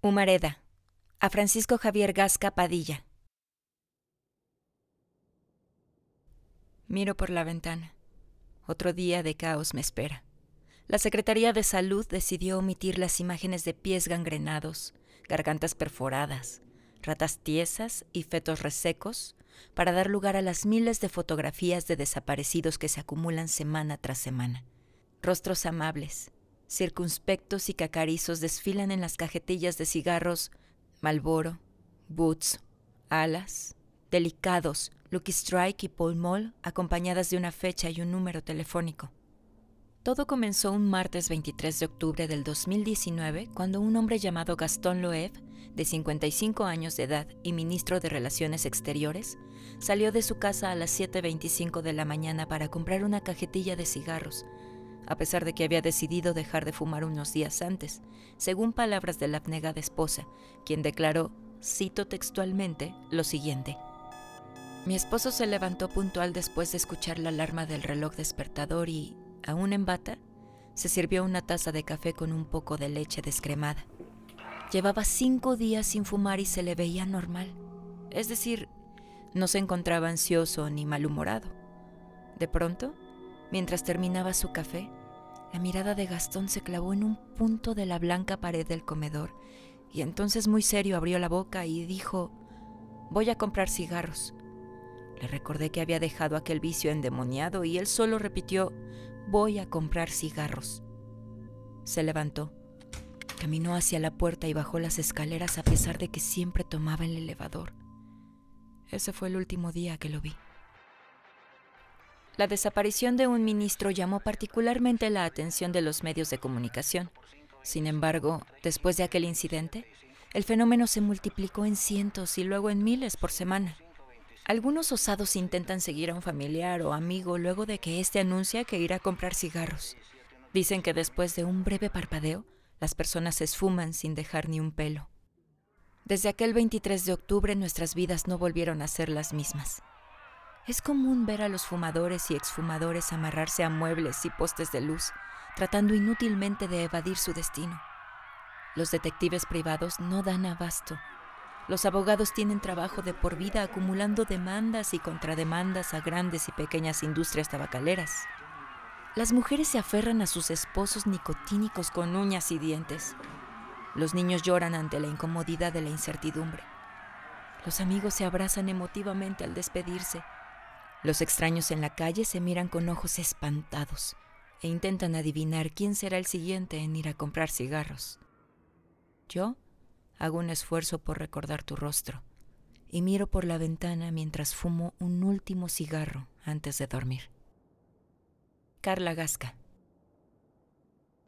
Humareda, a Francisco Javier Gasca Padilla. Miro por la ventana. Otro día de caos me espera. La Secretaría de Salud decidió omitir las imágenes de pies gangrenados, gargantas perforadas, ratas tiesas y fetos resecos para dar lugar a las miles de fotografías de desaparecidos que se acumulan semana tras semana. Rostros amables, circunspectos y cacarizos desfilan en las cajetillas de cigarros Malboro, Boots, Alas, Delicados, Lucky Strike y Paul Mall, acompañadas de una fecha y un número telefónico. Todo comenzó un martes 23 de octubre del 2019 cuando un hombre llamado Gastón Loeb, de 55 años de edad y ministro de Relaciones Exteriores, salió de su casa a las 7.25 de la mañana para comprar una cajetilla de cigarros, a pesar de que había decidido dejar de fumar unos días antes, según palabras de la abnegada esposa, quien declaró, cito textualmente, lo siguiente. Mi esposo se levantó puntual después de escuchar la alarma del reloj despertador y, aún en bata, se sirvió una taza de café con un poco de leche descremada. Llevaba cinco días sin fumar y se le veía normal. Es decir, no se encontraba ansioso ni malhumorado. De pronto, mientras terminaba su café, la mirada de Gastón se clavó en un punto de la blanca pared del comedor y entonces muy serio abrió la boca y dijo, voy a comprar cigarros. Le recordé que había dejado aquel vicio endemoniado y él solo repitió, voy a comprar cigarros. Se levantó, caminó hacia la puerta y bajó las escaleras a pesar de que siempre tomaba el elevador. Ese fue el último día que lo vi. La desaparición de un ministro llamó particularmente la atención de los medios de comunicación. Sin embargo, después de aquel incidente, el fenómeno se multiplicó en cientos y luego en miles por semana. Algunos osados intentan seguir a un familiar o amigo luego de que éste anuncia que irá a comprar cigarros. Dicen que después de un breve parpadeo, las personas se esfuman sin dejar ni un pelo. Desde aquel 23 de octubre nuestras vidas no volvieron a ser las mismas. Es común ver a los fumadores y exfumadores amarrarse a muebles y postes de luz, tratando inútilmente de evadir su destino. Los detectives privados no dan abasto los abogados tienen trabajo de por vida acumulando demandas y contrademandas a grandes y pequeñas industrias tabacaleras. Las mujeres se aferran a sus esposos nicotínicos con uñas y dientes. Los niños lloran ante la incomodidad de la incertidumbre. Los amigos se abrazan emotivamente al despedirse. Los extraños en la calle se miran con ojos espantados e intentan adivinar quién será el siguiente en ir a comprar cigarros. Yo Hago un esfuerzo por recordar tu rostro y miro por la ventana mientras fumo un último cigarro antes de dormir. Carla Gasca